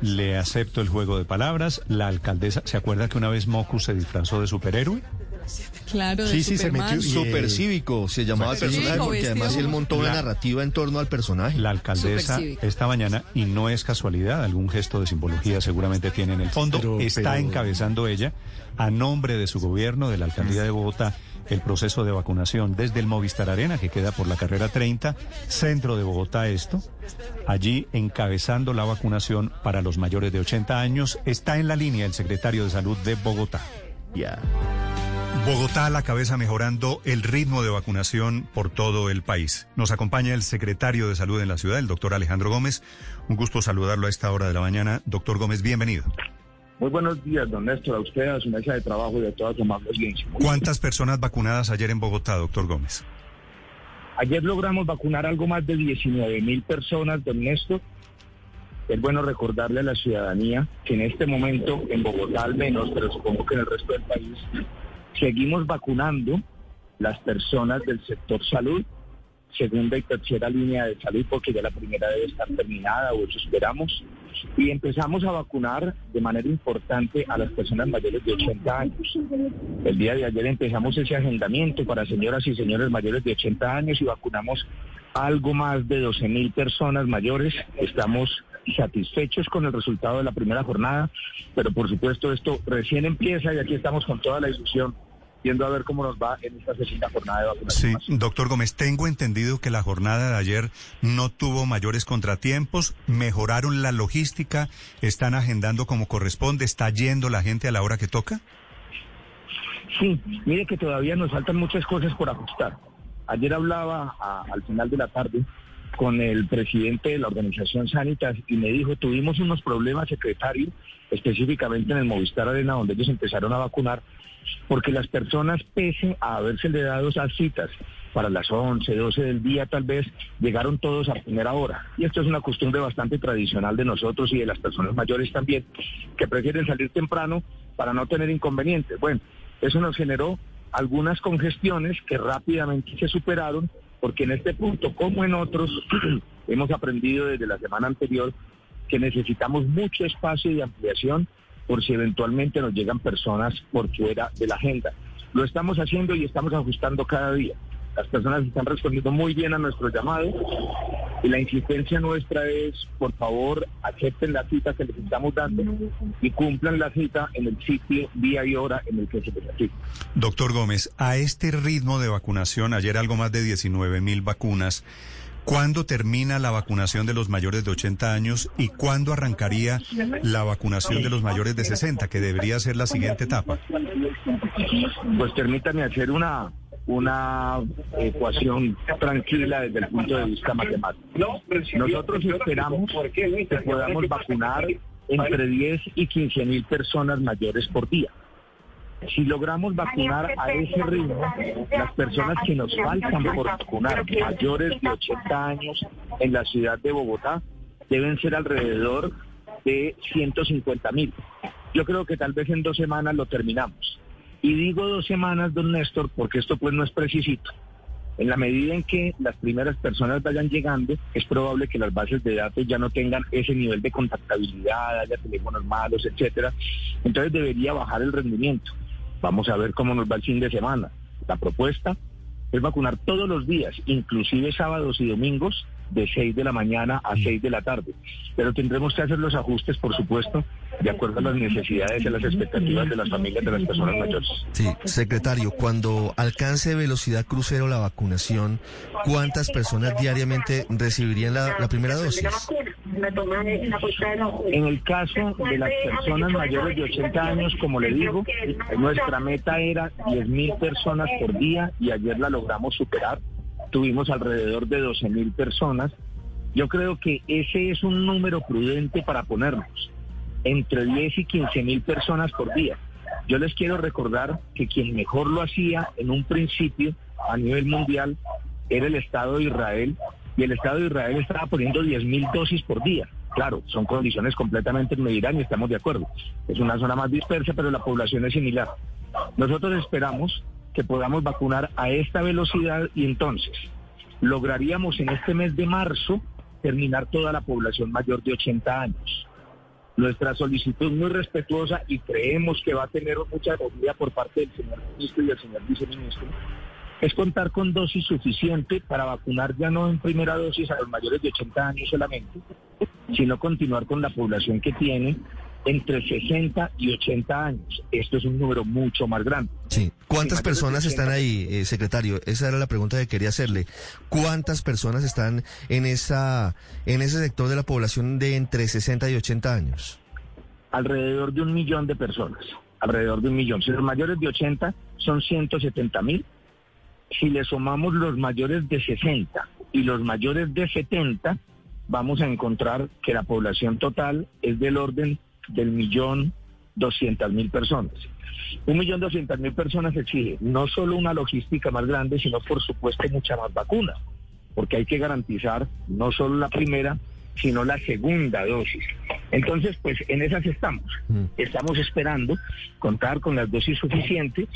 Le acepto el juego de palabras. La alcaldesa, ¿se acuerda que una vez Mocus se disfrazó de superhéroe? Claro, de Sí, sí, se metió. Supercívico se llamaba el personaje porque además él montó una La- narrativa en torno al personaje. La alcaldesa esta mañana, y no es casualidad, algún gesto de simbología seguramente tiene en el fondo, Pero- está pero- encabezando ella, a nombre de su gobierno, de la alcaldía de Bogotá, el proceso de vacunación desde el Movistar Arena, que queda por la carrera 30, centro de Bogotá esto, allí encabezando la vacunación para los mayores de 80 años, está en la línea el secretario de Salud de Bogotá. Ya. Bogotá a la cabeza mejorando el ritmo de vacunación por todo el país. Nos acompaña el secretario de Salud en la ciudad, el doctor Alejandro Gómez. Un gusto saludarlo a esta hora de la mañana. Doctor Gómez, bienvenido. Muy buenos días, don Néstor, a usted, a su mesa de trabajo y a toda su amable audiencia. ¿Cuántas personas vacunadas ayer en Bogotá, doctor Gómez? Ayer logramos vacunar algo más de 19 mil personas, don Néstor. Es bueno recordarle a la ciudadanía que en este momento, en Bogotá al menos, pero supongo que en el resto del país, seguimos vacunando las personas del sector salud, segunda y tercera línea de salud, porque ya la primera debe estar terminada, o eso esperamos. Y empezamos a vacunar de manera importante a las personas mayores de 80 años. El día de ayer empezamos ese agendamiento para señoras y señores mayores de 80 años y vacunamos algo más de 12 mil personas mayores. Estamos satisfechos con el resultado de la primera jornada, pero por supuesto esto recién empieza y aquí estamos con toda la ilusión viendo a ver cómo nos va en esta segunda jornada de vacunación. Sí, doctor Gómez, tengo entendido que la jornada de ayer no tuvo mayores contratiempos, mejoraron la logística, están agendando como corresponde, está yendo la gente a la hora que toca. Sí, mire que todavía nos faltan muchas cosas por ajustar. Ayer hablaba a- al final de la tarde con el presidente de la organización Sanitas y me dijo, tuvimos unos problemas, secretario, específicamente en el Movistar Arena, donde ellos empezaron a vacunar, porque las personas, pese a haberse le dado esas citas para las 11, 12 del día tal vez, llegaron todos a primera hora. Y esto es una costumbre bastante tradicional de nosotros y de las personas mayores también, que prefieren salir temprano para no tener inconvenientes. Bueno, eso nos generó algunas congestiones que rápidamente se superaron, porque en este punto, como en otros, hemos aprendido desde la semana anterior que necesitamos mucho espacio y ampliación por si eventualmente nos llegan personas por fuera de la agenda. Lo estamos haciendo y estamos ajustando cada día. Las personas están respondiendo muy bien a nuestro llamado y la insistencia nuestra es, por favor, acepten la cita que les estamos dando y cumplan la cita en el sitio, día y hora en el que se les. Doctor Gómez, a este ritmo de vacunación, ayer algo más de 19 mil vacunas, ¿cuándo termina la vacunación de los mayores de 80 años y cuándo arrancaría la vacunación de los mayores de 60, que debería ser la siguiente etapa? Pues permítame hacer una, una ecuación tranquila desde el punto de vista matemático. Nosotros esperamos que podamos vacunar entre 10 y 15 mil personas mayores por día. Si logramos vacunar a ese ritmo, las personas que nos faltan por vacunar, mayores de 80 años en la ciudad de Bogotá, deben ser alrededor de 150 mil. Yo creo que tal vez en dos semanas lo terminamos. Y digo dos semanas, don Néstor, porque esto pues no es precisito. En la medida en que las primeras personas vayan llegando, es probable que las bases de datos ya no tengan ese nivel de contactabilidad, haya teléfonos malos, etcétera. Entonces debería bajar el rendimiento. Vamos a ver cómo nos va el fin de semana. La propuesta es vacunar todos los días, inclusive sábados y domingos, de 6 de la mañana a 6 de la tarde. Pero tendremos que hacer los ajustes, por supuesto, de acuerdo a las necesidades y a las expectativas de las familias de las personas mayores. Sí, secretario, cuando alcance velocidad crucero la vacunación, ¿cuántas personas diariamente recibirían la, la primera dosis? En el caso de las personas mayores de 80 años, como le digo, nuestra meta era 10 mil personas por día y ayer la logramos superar. Tuvimos alrededor de 12 mil personas. Yo creo que ese es un número prudente para ponernos entre 10 y 15 mil personas por día. Yo les quiero recordar que quien mejor lo hacía en un principio a nivel mundial era el Estado de Israel y el Estado de Israel estaba poniendo 10 mil dosis por día. Claro, son condiciones completamente en Medellín y estamos de acuerdo. Es una zona más dispersa, pero la población es similar. Nosotros esperamos que podamos vacunar a esta velocidad y entonces lograríamos en este mes de marzo terminar toda la población mayor de 80 años. Nuestra solicitud muy respetuosa y creemos que va a tener mucha acogida por parte del señor ministro y del señor viceministro es contar con dosis suficiente para vacunar ya no en primera dosis a los mayores de 80 años solamente, sino continuar con la población que tiene entre 60 y 80 años. Esto es un número mucho más grande. Sí. ¿Cuántas personas están ahí, eh, secretario? Esa era la pregunta que quería hacerle. ¿Cuántas personas están en esa en ese sector de la población de entre 60 y 80 años? Alrededor de un millón de personas. Alrededor de un millón. Si los mayores de 80 son 170 mil, si le sumamos los mayores de 60 y los mayores de 70, vamos a encontrar que la población total es del orden del millón doscientas mil personas. Un millón doscientas mil personas exige no solo una logística más grande, sino por supuesto mucha más vacuna, porque hay que garantizar no solo la primera, sino la segunda dosis. Entonces, pues en esas estamos. Mm. Estamos esperando contar con las dosis suficientes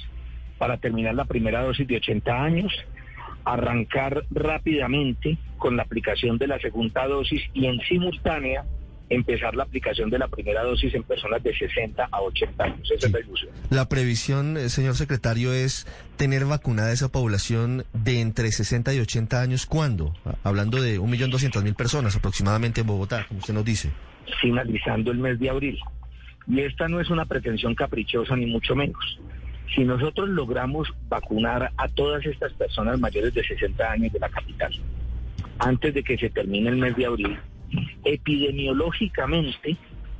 para terminar la primera dosis de 80 años, arrancar rápidamente con la aplicación de la segunda dosis y en simultánea empezar la aplicación de la primera dosis en personas de 60 a 80 años. Esa es la ilusión. La previsión, eh, señor secretario, es tener vacunada esa población de entre 60 y 80 años. ¿Cuándo? Hablando de 1.200.000 personas aproximadamente en Bogotá, como usted nos dice. Finalizando el mes de abril. Y esta no es una pretensión caprichosa ni mucho menos. Si nosotros logramos vacunar a todas estas personas mayores de 60 años de la capital, antes de que se termine el mes de abril, epidemiológicamente,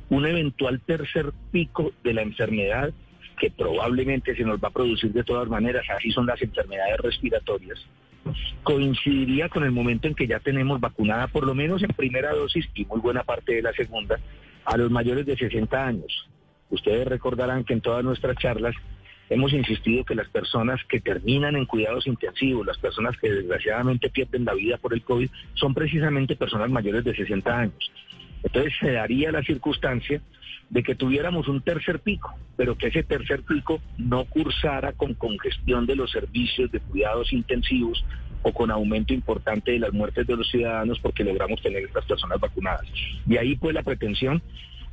un eventual tercer pico de la enfermedad, que probablemente se nos va a producir de todas maneras, así son las enfermedades respiratorias, coincidiría con el momento en que ya tenemos vacunada, por lo menos en primera dosis y muy buena parte de la segunda, a los mayores de 60 años. Ustedes recordarán que en todas nuestras charlas hemos insistido que las personas que terminan en cuidados intensivos, las personas que desgraciadamente pierden la vida por el COVID, son precisamente personas mayores de 60 años. Entonces se daría la circunstancia de que tuviéramos un tercer pico, pero que ese tercer pico no cursara con congestión de los servicios de cuidados intensivos o con aumento importante de las muertes de los ciudadanos porque logramos tener estas personas vacunadas. Y ahí pues la pretensión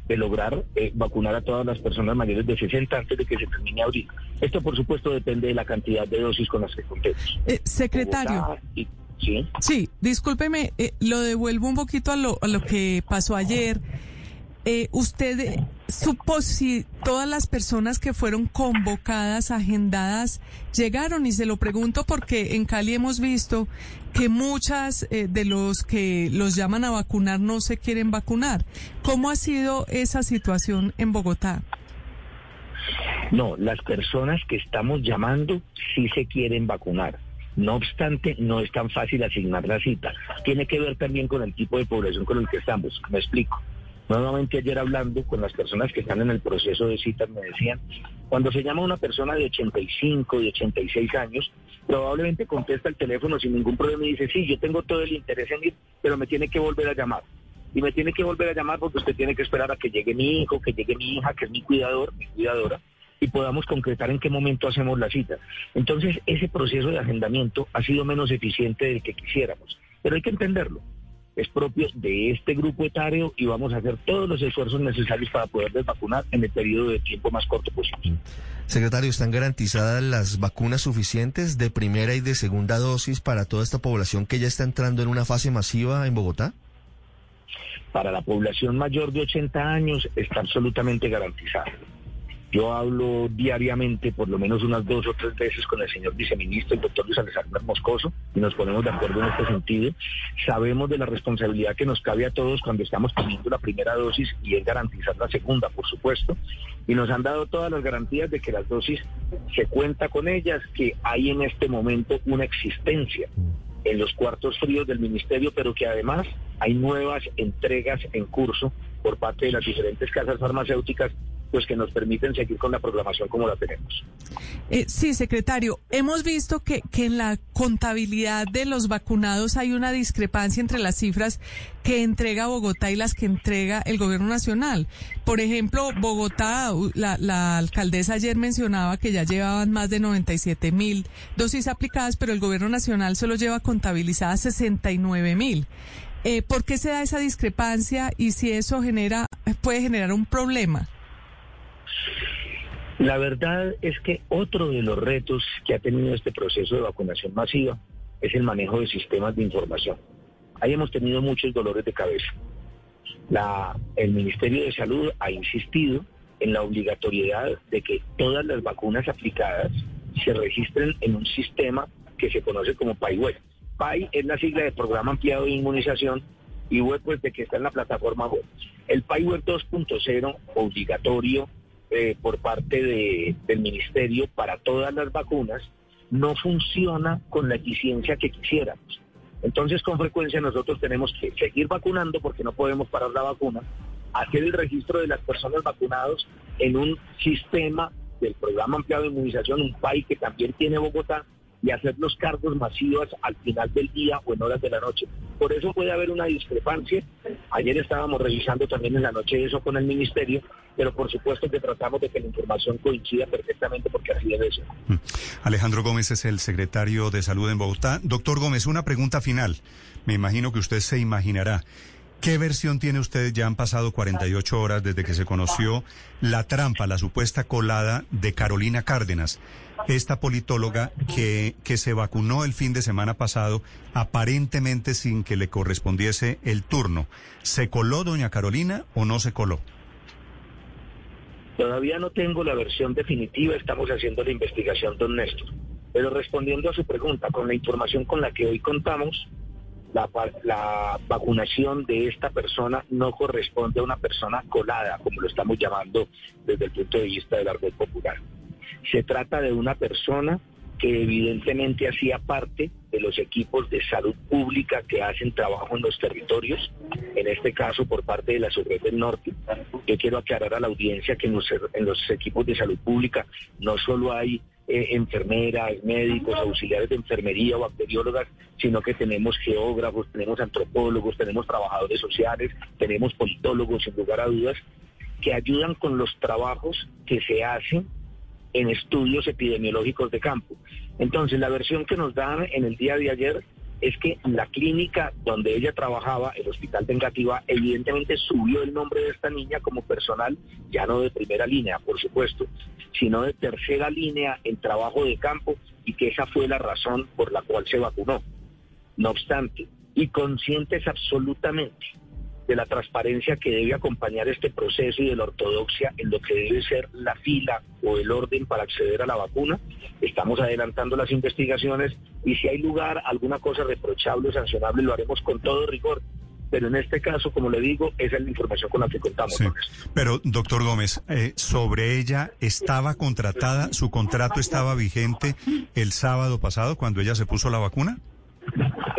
de lograr eh, vacunar a todas las personas mayores de 60 antes de que se termine abril. Esto, por supuesto, depende de la cantidad de dosis con las que contemos. Eh, secretario. ¿sí? sí, discúlpeme, eh, lo devuelvo un poquito a lo, a lo que pasó ayer. Eh, ¿Usted supo si todas las personas que fueron convocadas, agendadas, llegaron? Y se lo pregunto porque en Cali hemos visto que muchas eh, de los que los llaman a vacunar no se quieren vacunar. ¿Cómo ha sido esa situación en Bogotá? No, las personas que estamos llamando sí se quieren vacunar. No obstante, no es tan fácil asignar la cita. Tiene que ver también con el tipo de población con el que estamos. Me explico. Nuevamente ayer hablando con las personas que están en el proceso de citas me decían, cuando se llama una persona de 85, de 86 años, probablemente contesta el teléfono sin ningún problema y dice, sí, yo tengo todo el interés en ir, pero me tiene que volver a llamar. Y me tiene que volver a llamar porque usted tiene que esperar a que llegue mi hijo, que llegue mi hija, que es mi cuidador, mi cuidadora, y podamos concretar en qué momento hacemos la cita. Entonces, ese proceso de agendamiento ha sido menos eficiente del que quisiéramos, pero hay que entenderlo es propio de este grupo etario y vamos a hacer todos los esfuerzos necesarios para poder vacunar en el periodo de tiempo más corto posible. Secretario, ¿están garantizadas las vacunas suficientes de primera y de segunda dosis para toda esta población que ya está entrando en una fase masiva en Bogotá? Para la población mayor de 80 años está absolutamente garantizada. Yo hablo diariamente, por lo menos unas dos o tres veces, con el señor viceministro, el doctor Luis Alexander Moscoso, y nos ponemos de acuerdo en este sentido. Sabemos de la responsabilidad que nos cabe a todos cuando estamos teniendo la primera dosis y es garantizar la segunda, por supuesto. Y nos han dado todas las garantías de que las dosis se cuenta con ellas, que hay en este momento una existencia en los cuartos fríos del ministerio, pero que además hay nuevas entregas en curso por parte de las diferentes casas farmacéuticas pues que nos permiten seguir con la programación como la tenemos. Eh, sí, secretario, hemos visto que, en la contabilidad de los vacunados hay una discrepancia entre las cifras que entrega Bogotá y las que entrega el gobierno nacional. Por ejemplo, Bogotá, la, la alcaldesa ayer mencionaba que ya llevaban más de 97 mil dosis aplicadas, pero el gobierno nacional solo lleva contabilizadas 69 mil. Eh, ¿Por qué se da esa discrepancia y si eso genera puede generar un problema? La verdad es que otro de los retos que ha tenido este proceso de vacunación masiva es el manejo de sistemas de información. Ahí hemos tenido muchos dolores de cabeza. La, el Ministerio de Salud ha insistido en la obligatoriedad de que todas las vacunas aplicadas se registren en un sistema que se conoce como PAI-Web. PAI es la sigla de Programa Ampliado de Inmunización y web pues de que está en la plataforma web. El PAI-Web 2.0 obligatorio eh, por parte de, del Ministerio para todas las vacunas no funciona con la eficiencia que quisiéramos. Entonces, con frecuencia nosotros tenemos que seguir vacunando porque no podemos parar la vacuna, hacer el registro de las personas vacunadas en un sistema del programa ampliado de inmunización, un país que también tiene Bogotá, y hacer los cargos masivos al final del día o en horas de la noche. Por eso puede haber una discrepancia. Ayer estábamos revisando también en la noche eso con el ministerio, pero por supuesto que tratamos de que la información coincida perfectamente porque así debe ser. Mm. Alejandro Gómez es el secretario de Salud en Bogotá. Doctor Gómez, una pregunta final. Me imagino que usted se imaginará. ¿Qué versión tiene usted? Ya han pasado 48 horas desde que se conoció la trampa, la supuesta colada de Carolina Cárdenas, esta politóloga que, que se vacunó el fin de semana pasado aparentemente sin que le correspondiese el turno. ¿Se coló doña Carolina o no se coló? Todavía no tengo la versión definitiva, estamos haciendo la investigación, don Néstor. Pero respondiendo a su pregunta, con la información con la que hoy contamos, la, vacunación de esta persona no corresponde a una persona colada, como lo estamos llamando desde el punto de vista del árbol popular. Se trata de una persona que evidentemente hacía parte de los equipos de salud pública que hacen trabajo en los territorios, en este caso por parte de la Subred del Norte. Yo quiero aclarar a la audiencia que en los, en los equipos de salud pública no solo hay eh, enfermeras, médicos, auxiliares de enfermería o bacteriólogas, sino que tenemos geógrafos, tenemos antropólogos, tenemos trabajadores sociales, tenemos politólogos, sin lugar a dudas, que ayudan con los trabajos que se hacen en estudios epidemiológicos de campo. Entonces, la versión que nos dan en el día de ayer es que la clínica donde ella trabajaba, el Hospital de Engativá, evidentemente subió el nombre de esta niña como personal, ya no de primera línea, por supuesto, sino de tercera línea en trabajo de campo y que esa fue la razón por la cual se vacunó. No obstante, y conscientes absolutamente de la transparencia que debe acompañar este proceso y de la ortodoxia en lo que debe ser la fila o el orden para acceder a la vacuna. Estamos adelantando las investigaciones y si hay lugar alguna cosa reprochable o sancionable lo haremos con todo rigor. Pero en este caso, como le digo, esa es la información con la que contamos. Pero, doctor Gómez, eh, sobre ella, ¿estaba contratada? ¿Su contrato estaba vigente el sábado pasado cuando ella se puso la vacuna?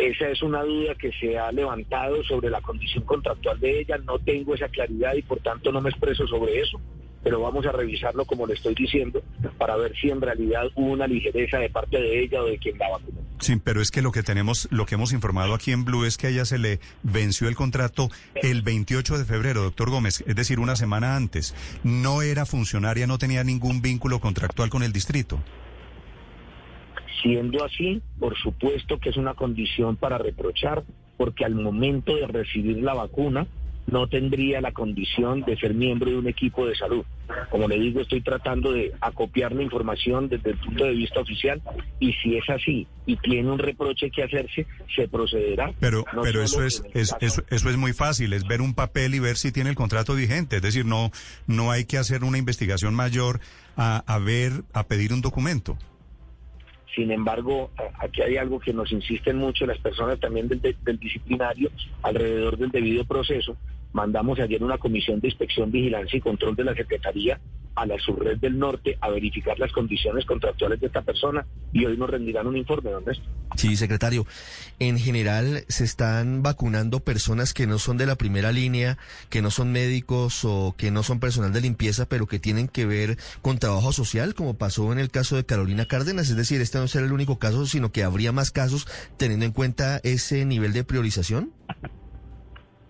Esa es una duda que se ha levantado sobre la condición contractual de ella. No tengo esa claridad y por tanto no me expreso sobre eso. Pero vamos a revisarlo como le estoy diciendo para ver si en realidad hubo una ligereza de parte de ella o de quien la vacunó. Sí, pero es que lo que tenemos, lo que hemos informado aquí en Blue es que a ella se le venció el contrato el 28 de febrero, doctor Gómez, es decir, una semana antes. No era funcionaria, no tenía ningún vínculo contractual con el distrito. Siendo así, por supuesto que es una condición para reprochar, porque al momento de recibir la vacuna no tendría la condición de ser miembro de un equipo de salud. Como le digo, estoy tratando de acopiar la información desde el punto de vista oficial y si es así y tiene un reproche que hacerse, se procederá. Pero, pero eso es, eso, eso es muy fácil, es ver un papel y ver si tiene el contrato vigente. Es decir, no, no hay que hacer una investigación mayor a, a ver, a pedir un documento. Sin embargo, aquí hay algo que nos insisten mucho las personas también del, disciplinario alrededor del debido proceso. Mandamos ayer una comisión de inspección, vigilancia y control de la Secretaría a la subred del norte a verificar las condiciones contractuales de esta persona y hoy nos rendirán un informe, ¿dónde está? Sí, secretario. En general se están vacunando personas que no son de la primera línea, que no son médicos o que no son personal de limpieza, pero que tienen que ver con trabajo social, como pasó en el caso de Carolina Cárdenas. Es decir, este no será el único caso, sino que habría más casos teniendo en cuenta ese nivel de priorización.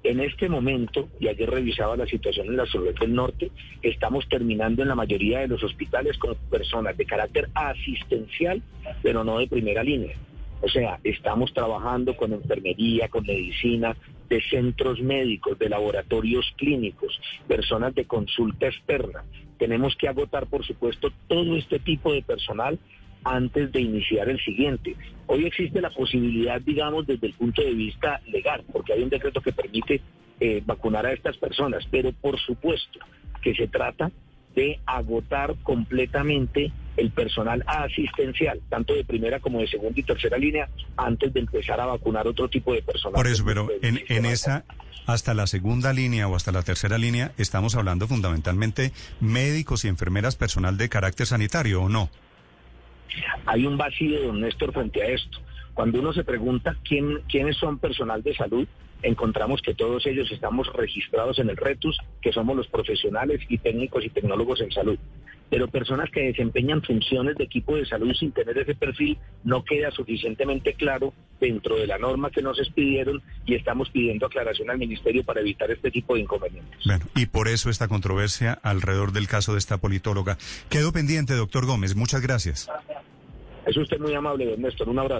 En este momento, y ayer revisaba la situación en la Sur del Norte, estamos terminando en la mayoría de los hospitales con personas de carácter asistencial, pero no de primera línea. O sea, estamos trabajando con enfermería, con medicina, de centros médicos, de laboratorios clínicos, personas de consulta externa. Tenemos que agotar, por supuesto, todo este tipo de personal antes de iniciar el siguiente. Hoy existe la posibilidad, digamos, desde el punto de vista legal, porque hay un decreto que permite eh, vacunar a estas personas, pero por supuesto que se trata de agotar completamente el personal asistencial, tanto de primera como de segunda y tercera línea, antes de empezar a vacunar otro tipo de personal. Por eso, pero en, en esa, hasta la segunda línea o hasta la tercera línea, estamos hablando fundamentalmente médicos y enfermeras, personal de carácter sanitario, ¿o no? Hay un vacío, don Néstor, frente a esto. Cuando uno se pregunta quién, quiénes son personal de salud, encontramos que todos ellos estamos registrados en el RETUS, que somos los profesionales y técnicos y tecnólogos en salud. Pero personas que desempeñan funciones de equipo de salud sin tener ese perfil no queda suficientemente claro dentro de la norma que nos expidieron y estamos pidiendo aclaración al Ministerio para evitar este tipo de inconvenientes. Bueno, y por eso esta controversia alrededor del caso de esta politóloga. Quedo pendiente, doctor Gómez. Muchas gracias. Es usted muy amable, don Néstor. Un abrazo.